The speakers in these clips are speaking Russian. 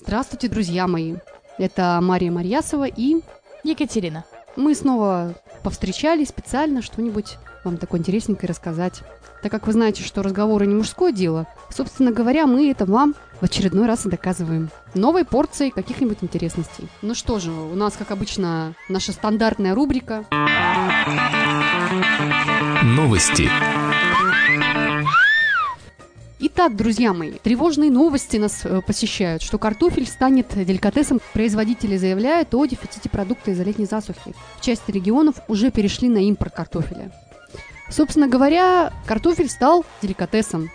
Здравствуйте, друзья мои. Это Мария Марьясова и Екатерина. мы снова повстречались специально что-нибудь вам такое интересненькое рассказать. Так как вы знаете, что разговоры не мужское дело, собственно говоря, мы это вам в очередной раз и доказываем. Новой порцией каких-нибудь интересностей. Ну что же, у нас, как обычно, наша стандартная рубрика. Новости. Итак, друзья мои, тревожные новости нас э, посещают, что картофель станет деликатесом. Производители заявляют о дефиците продукта из-за летней засухи. В части регионов уже перешли на импорт картофеля. Собственно говоря, картофель стал деликатесом.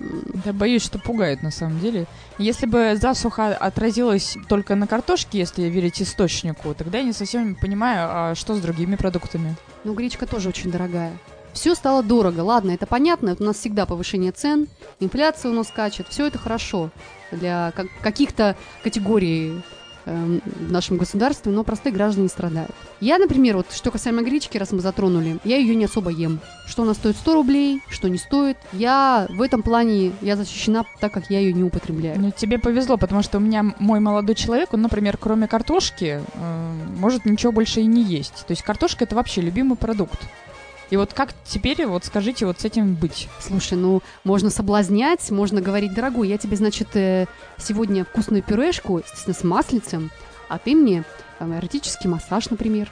Да боюсь, что пугает на самом деле. Если бы засуха отразилась только на картошке, если верить источнику, тогда я не совсем понимаю, а что с другими продуктами. Но гречка тоже очень дорогая. Все стало дорого. Ладно, это понятно, у нас всегда повышение цен, инфляция у нас скачет, все это хорошо для как- каких-то категорий эм, в нашем государстве, но простые граждане страдают. Я, например, вот что касаемо гречки, раз мы затронули, я ее не особо ем. Что она стоит 100 рублей, что не стоит. Я в этом плане, я защищена, так как я ее не употребляю. Ну, тебе повезло, потому что у меня мой молодой человек, он, например, кроме картошки, э, может ничего больше и не есть. То есть картошка это вообще любимый продукт. И вот как теперь, вот скажите, вот с этим быть? Слушай, ну, можно соблазнять, можно говорить, дорогой, я тебе, значит, э, сегодня вкусную пюрешку, естественно, с маслицем, а ты мне э, эротический массаж, например.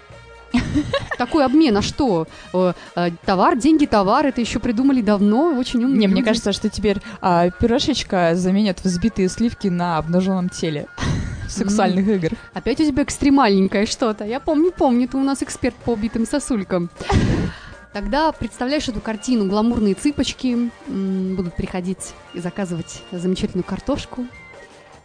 Такой обмен, а что? Э, э, Товар, деньги, товар, это еще придумали давно, очень умные Не, мне кажется, что теперь а, пюрешечка заменят взбитые сливки на обнаженном теле сексуальных играх. Опять у тебя экстремальненькое что-то. Я помню, помню, ты у нас эксперт по убитым сосулькам. Тогда представляешь эту картину, гламурные цыпочки будут приходить и заказывать замечательную картошку.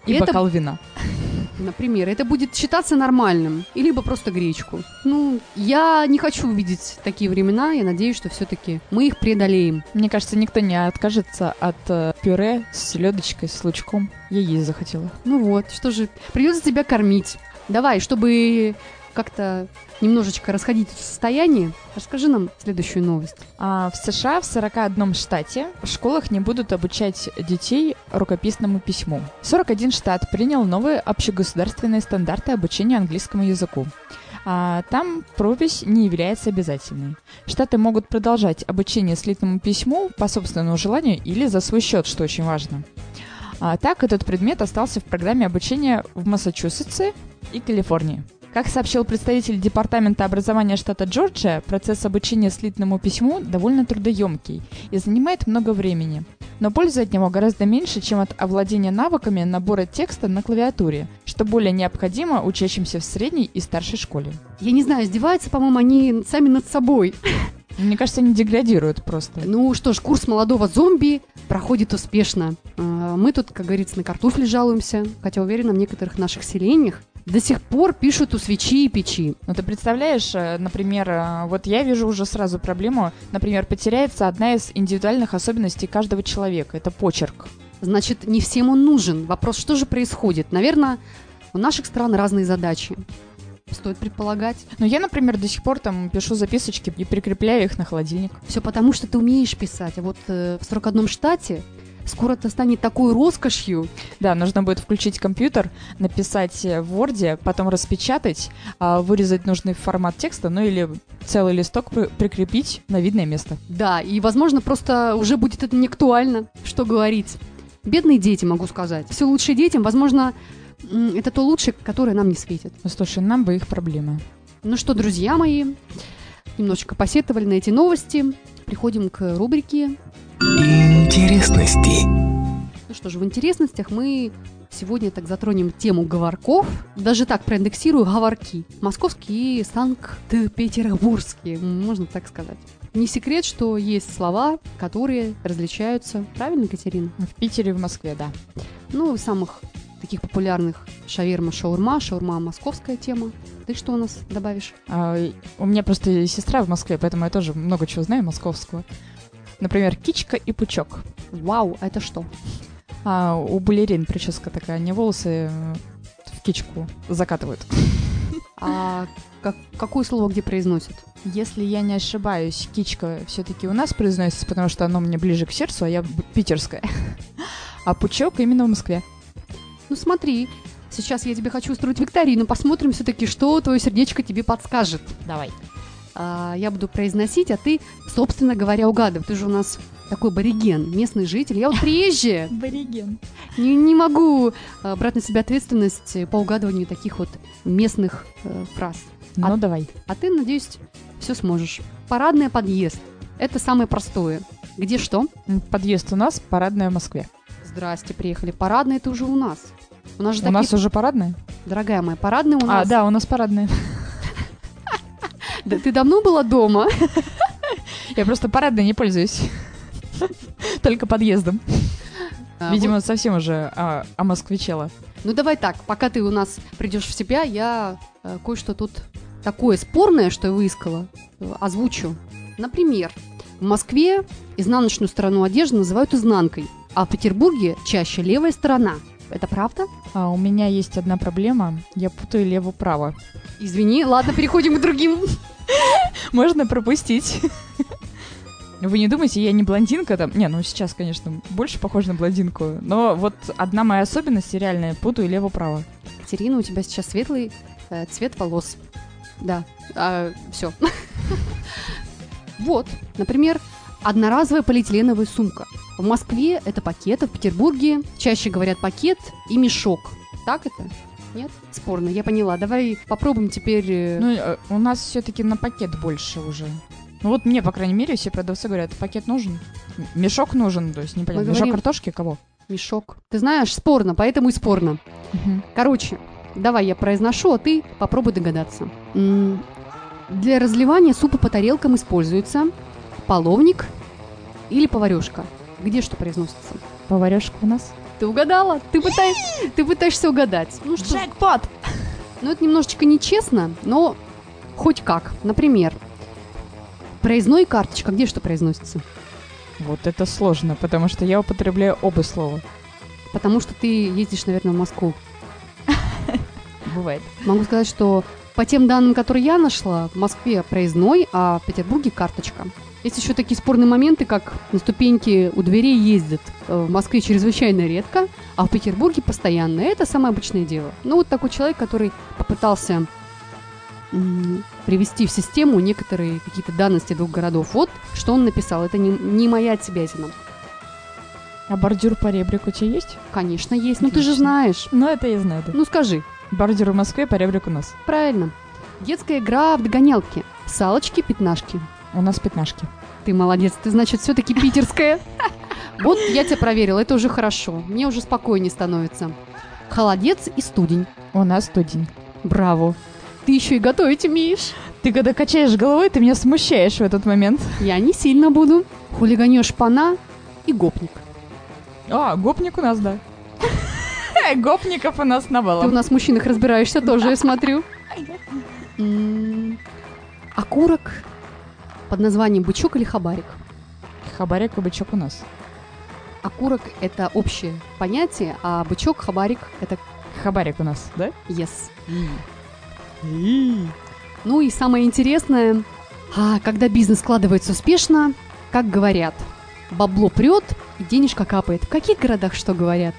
И, это бокал вина. Например, это будет считаться нормальным, и либо просто гречку. Ну, я не хочу увидеть такие времена, я надеюсь, что все-таки мы их преодолеем. Мне кажется, никто не откажется от э, пюре с селедочкой, с лучком. Я есть захотела. Ну вот, что же, придется тебя кормить. Давай, чтобы как-то немножечко расходить в состоянии, расскажи нам следующую новость. А в США в 41 штате в школах не будут обучать детей рукописному письму. 41 штат принял новые общегосударственные стандарты обучения английскому языку. А там пропись не является обязательной. Штаты могут продолжать обучение слитному письму по собственному желанию или за свой счет, что очень важно. А так этот предмет остался в программе обучения в Массачусетсе и Калифорнии. Как сообщил представитель Департамента образования штата Джорджия, процесс обучения слитному письму довольно трудоемкий и занимает много времени. Но пользы от него гораздо меньше, чем от овладения навыками набора текста на клавиатуре, что более необходимо учащимся в средней и старшей школе. Я не знаю, издеваются, по-моему, они сами над собой. Мне кажется, они деградируют просто. Ну что ж, курс молодого зомби проходит успешно. А, Мы тут, как говорится, на картофель жалуемся, хотя уверена, в некоторых наших селениях до сих пор пишут у свечи и печи. Ну, ты представляешь, э, например, э, вот я вижу уже сразу проблему, например, потеряется одна из индивидуальных особенностей каждого человека, это почерк. Значит, не всем он нужен. Вопрос, что же происходит? Наверное, у наших стран разные задачи. Стоит предполагать. Ну, я, например, до сих пор там пишу записочки и прикрепляю их на холодильник. Все потому, что ты умеешь писать. А вот э, в 41 штате скоро это станет такой роскошью. Да, нужно будет включить компьютер, написать в Word, потом распечатать, а, вырезать нужный формат текста, ну или целый листок при- прикрепить на видное место. Да, и, возможно, просто уже будет это не актуально, что говорить. Бедные дети, могу сказать. Все лучше детям, возможно, это то лучшее, которое нам не светит. Ну, слушай, нам бы их проблемы. Ну что, друзья мои, немножечко посетовали на эти новости. Приходим к рубрике. Интересности. Ну что же, в интересностях мы сегодня так затронем тему говорков. Даже так проиндексирую говорки. Московские и Санкт-Петербургские, можно так сказать. Не секрет, что есть слова, которые различаются. Правильно, Екатерина? В Питере, в Москве, да. Ну, самых таких популярных шаверма, шаурма, шаурма московская тема. Ты что у нас добавишь? А, у меня просто сестра в Москве, поэтому я тоже много чего знаю московского. Например, кичка и пучок. Вау, это что? А у балерин прическа такая, они волосы э, в кичку закатывают. А как- какое слово где произносят? Если я не ошибаюсь, кичка все-таки у нас произносится, потому что оно мне ближе к сердцу, а я питерская. А пучок именно в Москве. Ну смотри, сейчас я тебе хочу устроить викторину, посмотрим все-таки, что твое сердечко тебе подскажет. Давай. А, я буду произносить, а ты, собственно говоря, угадывай. Ты же у нас такой бариген, местный житель. Я вот приезжая, Бориген. не, не могу а, брать на себя ответственность по угадыванию таких вот местных э, фраз. Ну, давай. А ты, надеюсь, все сможешь. Парадный подъезд. Это самое простое. Где что? Подъезд у нас, парадная в Москве. Здрасте, приехали. Парадный это уже у нас. У нас же У такие... нас уже парадная? Дорогая моя, парадный у А, нас. да, у нас парадная. Да Ты давно была дома? Я просто парадной не пользуюсь. Только подъездом. А, Видимо, совсем уже а, омосквичела. Ну давай так, пока ты у нас придешь в себя, я э, кое-что тут такое спорное, что я выискала, э, озвучу. Например, в Москве изнаночную сторону одежды называют изнанкой, а в Петербурге чаще левая сторона. Это правда? А у меня есть одна проблема. Я путаю лево-право. Извини, ладно, переходим к другим. Можно пропустить. Вы не думайте, я не блондинка там. Не, ну сейчас, конечно, больше похожа на блондинку. Но вот одна моя особенность реальная, путаю лево-право. Катерина, у тебя сейчас светлый э, цвет волос. Да, все. Вот, например, одноразовая полиэтиленовая сумка. В Москве это пакет, а в Петербурге чаще говорят пакет и мешок. Так это? Нет? Спорно, я поняла. Давай попробуем теперь... э, Ну, э, у нас все-таки на пакет больше уже. Ну вот мне, по крайней мере, все продавцы говорят, пакет нужен, мешок нужен, то есть непонятно. Мы Мешок говорим- картошки кого? мешок. Ты знаешь, спорно, поэтому и спорно. Короче, давай я произношу, а ты попробуй догадаться. Для разливания супа по тарелкам используется половник или поварешка. Где что произносится? Поварешка у нас? Ты угадала? Ты, пытай- ты пытаешься угадать. Ну что, Джекпот! ну это немножечко нечестно, но хоть как. Например, проездной карточка, где что произносится? Вот это сложно, потому что я употребляю оба слова. Потому что ты ездишь, наверное, в Москву. Бывает. Могу сказать, что по тем данным, которые я нашла, в Москве проездной, а в Петербурге карточка. Есть еще такие спорные моменты, как на ступеньки у дверей ездят э, в Москве чрезвычайно редко, а в Петербурге постоянно. Это самое обычное дело. Ну, вот такой человек, который попытался привести в систему некоторые какие-то данности двух городов. Вот что он написал. Это не, не моя отсебятина. А бордюр по ребрику у тебя есть? Конечно, есть. Ну, ты же Отлично. знаешь. Ну, это я знаю, да. Ну, скажи. Бордюр в Москве, по ребрику у нас. Правильно. Детская игра в догонялки. Салочки, пятнашки. У нас пятнашки. Ты молодец, ты, значит, все-таки питерская. Вот я тебя проверила, это уже хорошо. Мне уже спокойнее становится. Холодец и студень. У нас студень. Браво. Ты еще и готовить умеешь. Ты когда качаешь головой, ты меня смущаешь в этот момент. Я не сильно буду. Хулиганешь пана и гопник. А, гопник у нас, да. Гопников у нас Ты у навалом. нас в мужчинах разбираешься тоже, я смотрю. Окурок под названием бычок или хабарик. Хабарик и бычок у нас. Окурок – это общее понятие, а бычок, хабарик – это Хабарик у нас, да? yes. Ну и самое интересное, а, когда бизнес складывается успешно, как говорят, бабло прет и денежка капает. В каких городах что говорят?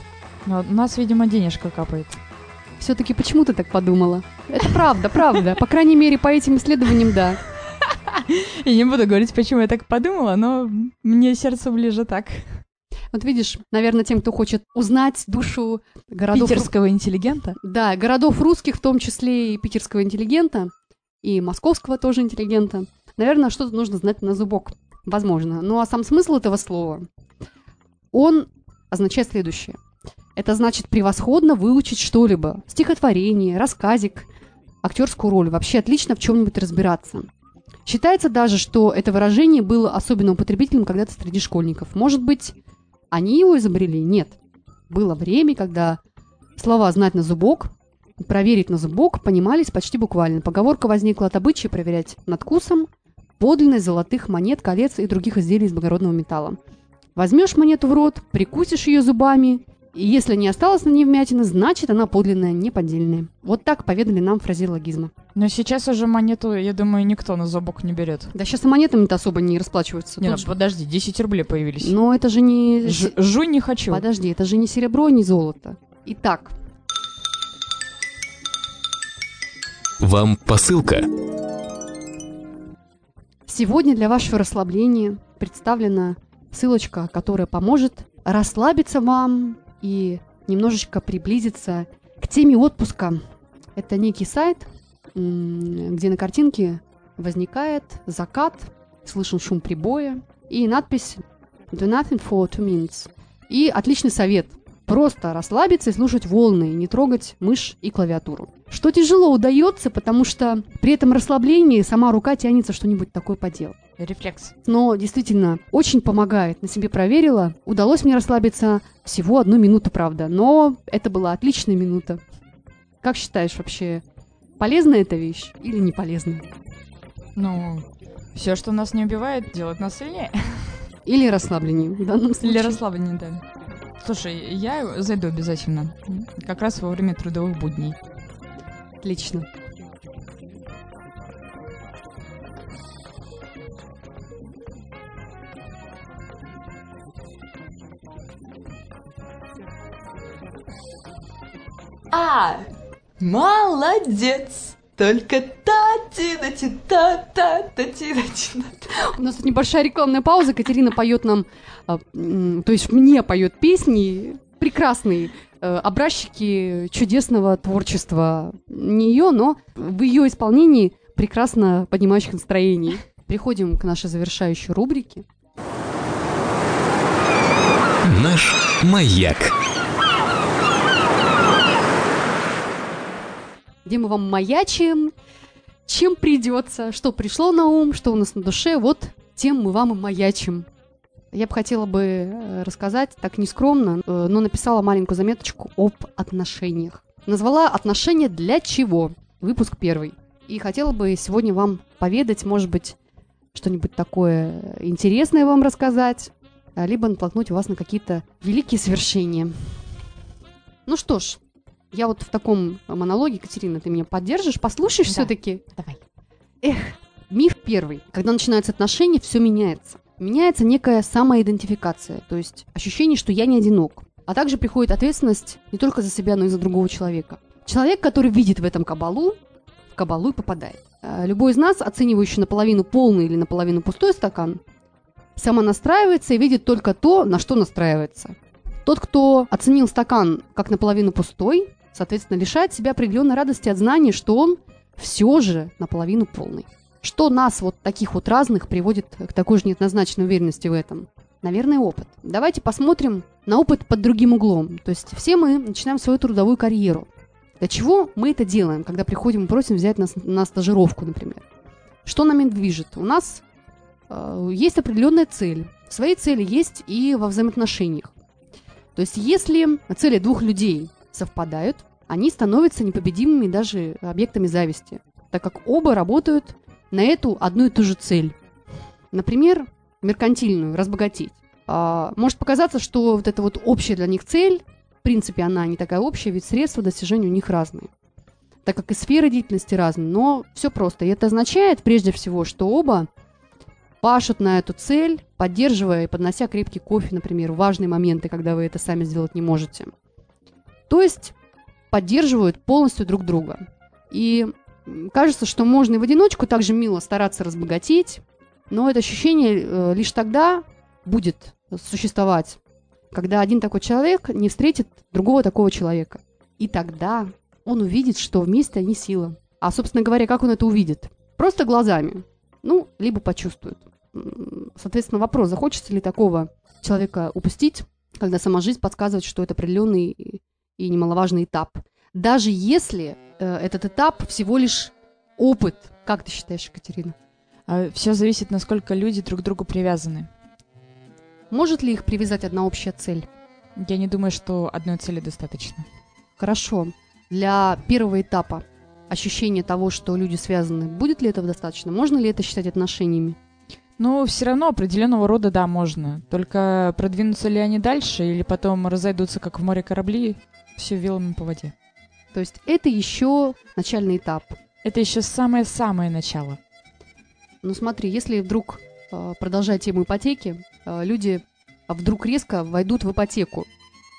Ну, У нас, видимо, денежка капает. Все-таки почему ты так подумала? Это правда, правда. По крайней мере, по этим исследованиям, да. Я не буду говорить, почему я так подумала, но мне сердце ближе так. Вот видишь, наверное, тем, кто хочет узнать душу городов... Питерского интеллигента. Да, городов русских, в том числе и питерского интеллигента, и московского тоже интеллигента. Наверное, что-то нужно знать на зубок. Возможно. Ну а сам смысл этого слова, он означает следующее. Это значит превосходно выучить что-либо. Стихотворение, рассказик, актерскую роль. Вообще отлично в чем-нибудь разбираться. Считается даже, что это выражение было особенно употребительным когда-то среди школьников. Может быть, они его изобрели? Нет. Было время, когда слова «знать на зубок», «проверить на зубок» понимались почти буквально. Поговорка возникла от обычая проверять надкусом подлинность золотых монет, колец и других изделий из благородного металла. Возьмешь монету в рот, прикусишь ее зубами, и если не осталось на ней вмятины, значит она подлинная, не поддельная. Вот так поведали нам фразеологизмы. Но сейчас уже монету, я думаю, никто на зубок не берет. Да сейчас и монетами-то особо не расплачиваются. Нет, ну, же... подожди, 10 рублей появились. Но это же не... Ж- жу не хочу. Подожди, это же не серебро, не золото. Итак. Вам посылка. Сегодня для вашего расслабления представлена ссылочка, которая поможет расслабиться вам и немножечко приблизиться к теме отпуска. Это некий сайт, где на картинке возникает закат, слышен шум прибоя и надпись «Do nothing for two minutes». И отличный совет – просто расслабиться и слушать волны, не трогать мышь и клавиатуру. Что тяжело удается, потому что при этом расслаблении сама рука тянется что-нибудь такое поделать. Рефлекс. Но действительно очень помогает. На себе проверила. Удалось мне расслабиться всего одну минуту, правда. Но это была отличная минута. Как считаешь вообще, полезная эта вещь или не полезная? Ну, все, что нас не убивает, делает нас сильнее. Или расслабление в данном случае? Или расслабление, да. Слушай, я зайду обязательно. Как раз во время трудовых будней. Отлично. Молодец! Только та тина ти та та та ти У нас тут небольшая рекламная пауза. Катерина поет нам, а, то есть мне поет песни прекрасные, э, образчики чудесного творчества. Не ее, но в ее исполнении прекрасно поднимающих настроений. Переходим к нашей завершающей рубрике. Наш маяк. Где мы вам маячим, чем придется, что пришло на ум, что у нас на душе, вот тем мы вам и маячим. Я бы хотела бы э, рассказать, так нескромно, э, но написала маленькую заметочку об отношениях. Назвала «Отношения для чего?» Выпуск первый. И хотела бы сегодня вам поведать, может быть, что-нибудь такое интересное вам рассказать, а, либо натолкнуть вас на какие-то великие свершения. Ну что ж, я вот в таком монологе, Катерина, ты меня поддержишь, послушаешь Да. все-таки? Давай. Эх, миф первый. Когда начинаются отношения, все меняется. Меняется некая самоидентификация, то есть ощущение, что я не одинок. А также приходит ответственность не только за себя, но и за другого человека. Человек, который видит в этом кабалу, в кабалу и попадает. А, Любой из нас, оценивающий наполовину полный или наполовину пустой стакан, самонастраивается и видит только то, на что настраивается. Тот, кто оценил стакан как наполовину пустой, соответственно, лишает себя определенной радости от знания, что он все же наполовину полный. Что нас, вот таких вот разных, приводит к такой же неоднозначной уверенности в этом? Наверное, опыт. Давайте посмотрим на опыт под другим углом. То есть все мы начинаем свою трудовую карьеру. Для чего мы это делаем, когда приходим и просим взять нас на стажировку, например? Что нами движет? У нас э, есть определенная цель. Свои цели есть и во взаимоотношениях. То есть если цели двух людей совпадают, они становятся непобедимыми даже объектами зависти, так как оба работают на эту одну и ту же цель. Например, меркантильную, разбогатеть. А, может показаться, что вот эта вот общая для них цель, в принципе, она не такая общая, ведь средства достижения у них разные. Так как и сферы деятельности разные, но все просто. И это означает, прежде всего, что оба пашут на эту цель, поддерживая и поднося крепкий кофе, например, важные моменты, когда вы это сами сделать не можете. То есть поддерживают полностью друг друга. И кажется, что можно и в одиночку также мило стараться разбогатеть, но это ощущение э, лишь тогда будет существовать, когда один такой человек не встретит другого такого человека. И тогда он увидит, что вместе они сила. А, собственно говоря, как он это увидит? Просто глазами. Ну, либо почувствует. Соответственно, вопрос, захочется ли такого человека упустить, когда сама жизнь подсказывает, что это определенный и- немаловажный этап. Даже если э, этот этап всего лишь опыт. Как ты считаешь, Екатерина? Все А зависит, насколько люди друг к другу привязаны. Может ли их привязать одна общая цель? Я не думаю, что одной цели достаточно. Хорошо. Для первого этапа ощущение того, что люди связаны, будет ли этого достаточно? Можно ли это считать отношениями? Ну, все равно определенного рода, да, можно. Только продвинутся ли они дальше, или потом разойдутся, как в море корабли, все вилами по воде. То есть это еще начальный этап. Это еще самое-самое начало. Ну смотри, если вдруг э, продолжать тему ипотеки, э, люди вдруг резко войдут в ипотеку,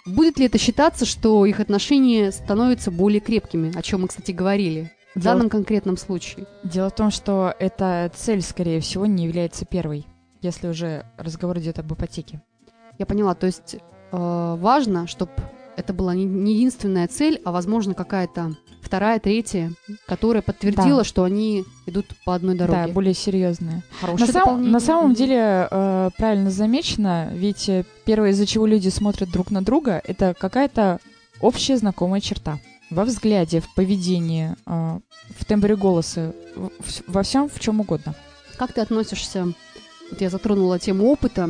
будет ли это считаться, что их отношения становятся более крепкими, о чем мы, кстати, говорили? в Дело- данном конкретном случае. Дело в том, что эта цель, скорее всего, не является первой, если уже разговор идет об ипотеке. Я поняла, то есть э, важно, чтобы это была не, не единственная цель, а, возможно, какая-то вторая, третья, которая подтвердила, Да. что они идут по одной дороге. Да, более серьезная. Хорошее На, сам- на самом деле, э, правильно замечено, ведь э, первое, из-за чего люди смотрят друг на друга, это какая-то общая знакомая черта. Во взгляде, в поведении, э, в тембре голоса, в- во всем, в чем угодно. Как ты относишься, вот я затронула тему опыта,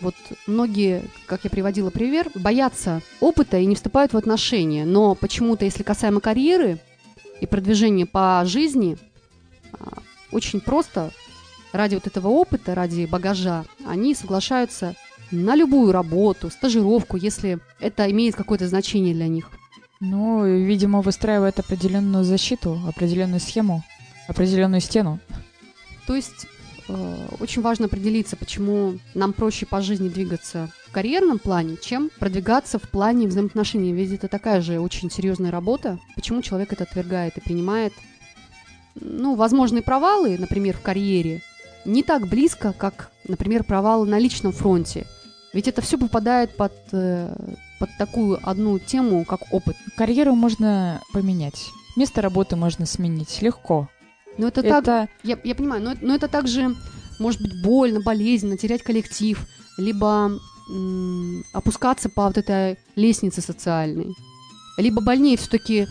вот многие, как я приводила пример, боятся опыта и не вступают в отношения, но почему-то, если касаемо карьеры и продвижения по жизни, а, очень просто ради вот этого опыта, ради багажа, они соглашаются на любую работу, стажировку, если это имеет какое-то значение для них. Ну, видимо, выстраивает определенную защиту, определенную схему, определенную стену. То есть очень важно определиться, почему нам проще по жизни двигаться в карьерном плане, чем продвигаться в плане взаимоотношений. Ведь это такая же очень серьезная работа. Почему человек это отвергает и принимает, ну, возможные провалы, например, в карьере, не так близко, как, например, провалы на личном фронте. Ведь это все попадает под, э, под такую одну тему, как опыт. Карьеру можно поменять. Место работы можно сменить легко. Но это, так Это Я, я понимаю, но, но это также может быть больно, болезненно, терять коллектив, либо м, опускаться по вот этой лестнице социальной. Либо больнее все-таки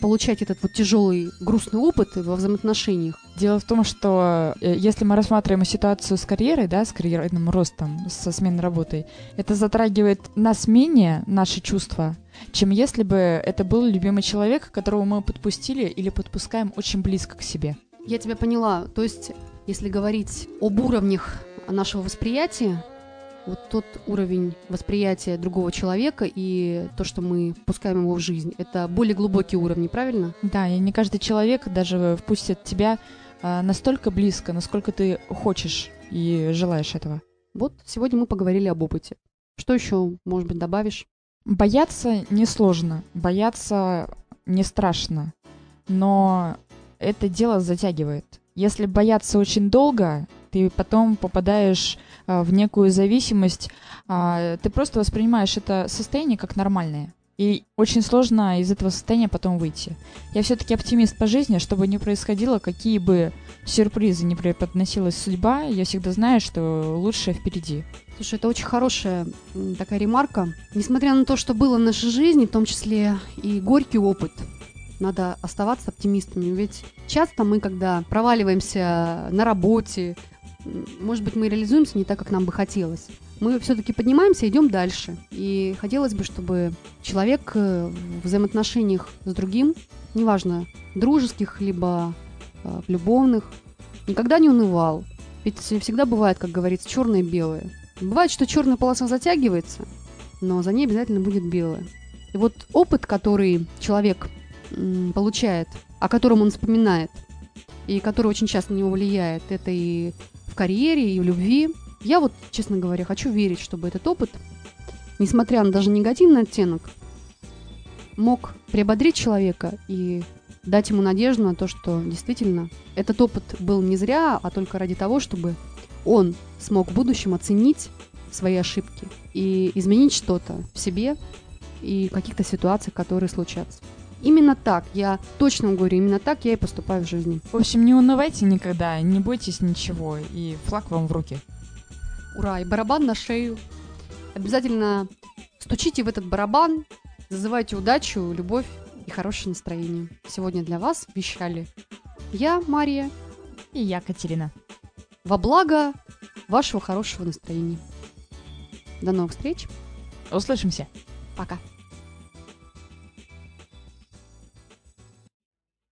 получать этот вот тяжелый, грустный опыт во взаимоотношениях. Дело в том, что э, если мы рассматриваем ситуацию с карьерой, да, с карьерным ростом, со сменой работой, это затрагивает нас менее, наши чувства, чем если бы это был любимый человек, которого мы подпустили или подпускаем очень близко к себе. Я тебя поняла. То есть, если говорить об уровнях нашего восприятия, вот тот уровень восприятия другого человека и то, что мы пускаем его в жизнь, это более глубокие уровни, правильно? Да, и не каждый человек даже впустит тебя а, настолько близко, насколько ты хочешь и желаешь этого. Вот сегодня мы поговорили об опыте. Что еще, может быть, добавишь? Бояться несложно, бояться не страшно, но это дело затягивает. Если бояться очень долго, ты потом попадаешь в некую зависимость, а, ты просто воспринимаешь это состояние как нормальное. И очень сложно из этого состояния потом выйти. Я все-таки оптимист по жизни, чтобы не происходило, какие бы сюрпризы не преподносилась судьба, я всегда знаю, что лучшее впереди. Слушай, это очень хорошая такая ремарка. Несмотря на то, что было в нашей жизни, в том числе и горький опыт, надо оставаться оптимистами. Ведь часто мы, когда проваливаемся на работе, может быть, мы реализуемся не так, как нам бы хотелось. Мы все-таки поднимаемся идем дальше. И хотелось бы, чтобы человек э, в взаимоотношениях с другим, неважно, дружеских, либо э, любовных, никогда не унывал. Ведь всегда бывает, как говорится, черное и белое. Бывает, что черная полоса затягивается, но за ней обязательно будет белая. И вот опыт, который человек м, получает, о котором он вспоминает, и который очень часто на него влияет, это и карьере, и в любви. Я вот, честно говоря, хочу верить, чтобы этот опыт, несмотря на даже негативный оттенок, мог приободрить человека и дать ему надежду на то, что действительно этот опыт был не зря, а только ради того, чтобы он смог в будущем оценить свои ошибки и изменить что-то в себе и каких-то ситуациях, которые случатся. Именно так, я точно говорю, именно так я и поступаю в жизни. В общем, не унывайте никогда, не бойтесь ничего, и флаг вам в руки. Ура, и барабан на шею. Обязательно стучите в этот барабан, зазывайте удачу, любовь и хорошее настроение. Сегодня для вас вещали я, Мария, И я, Катерина. во благо вашего хорошего настроения. До новых встреч. Услышимся. Пока.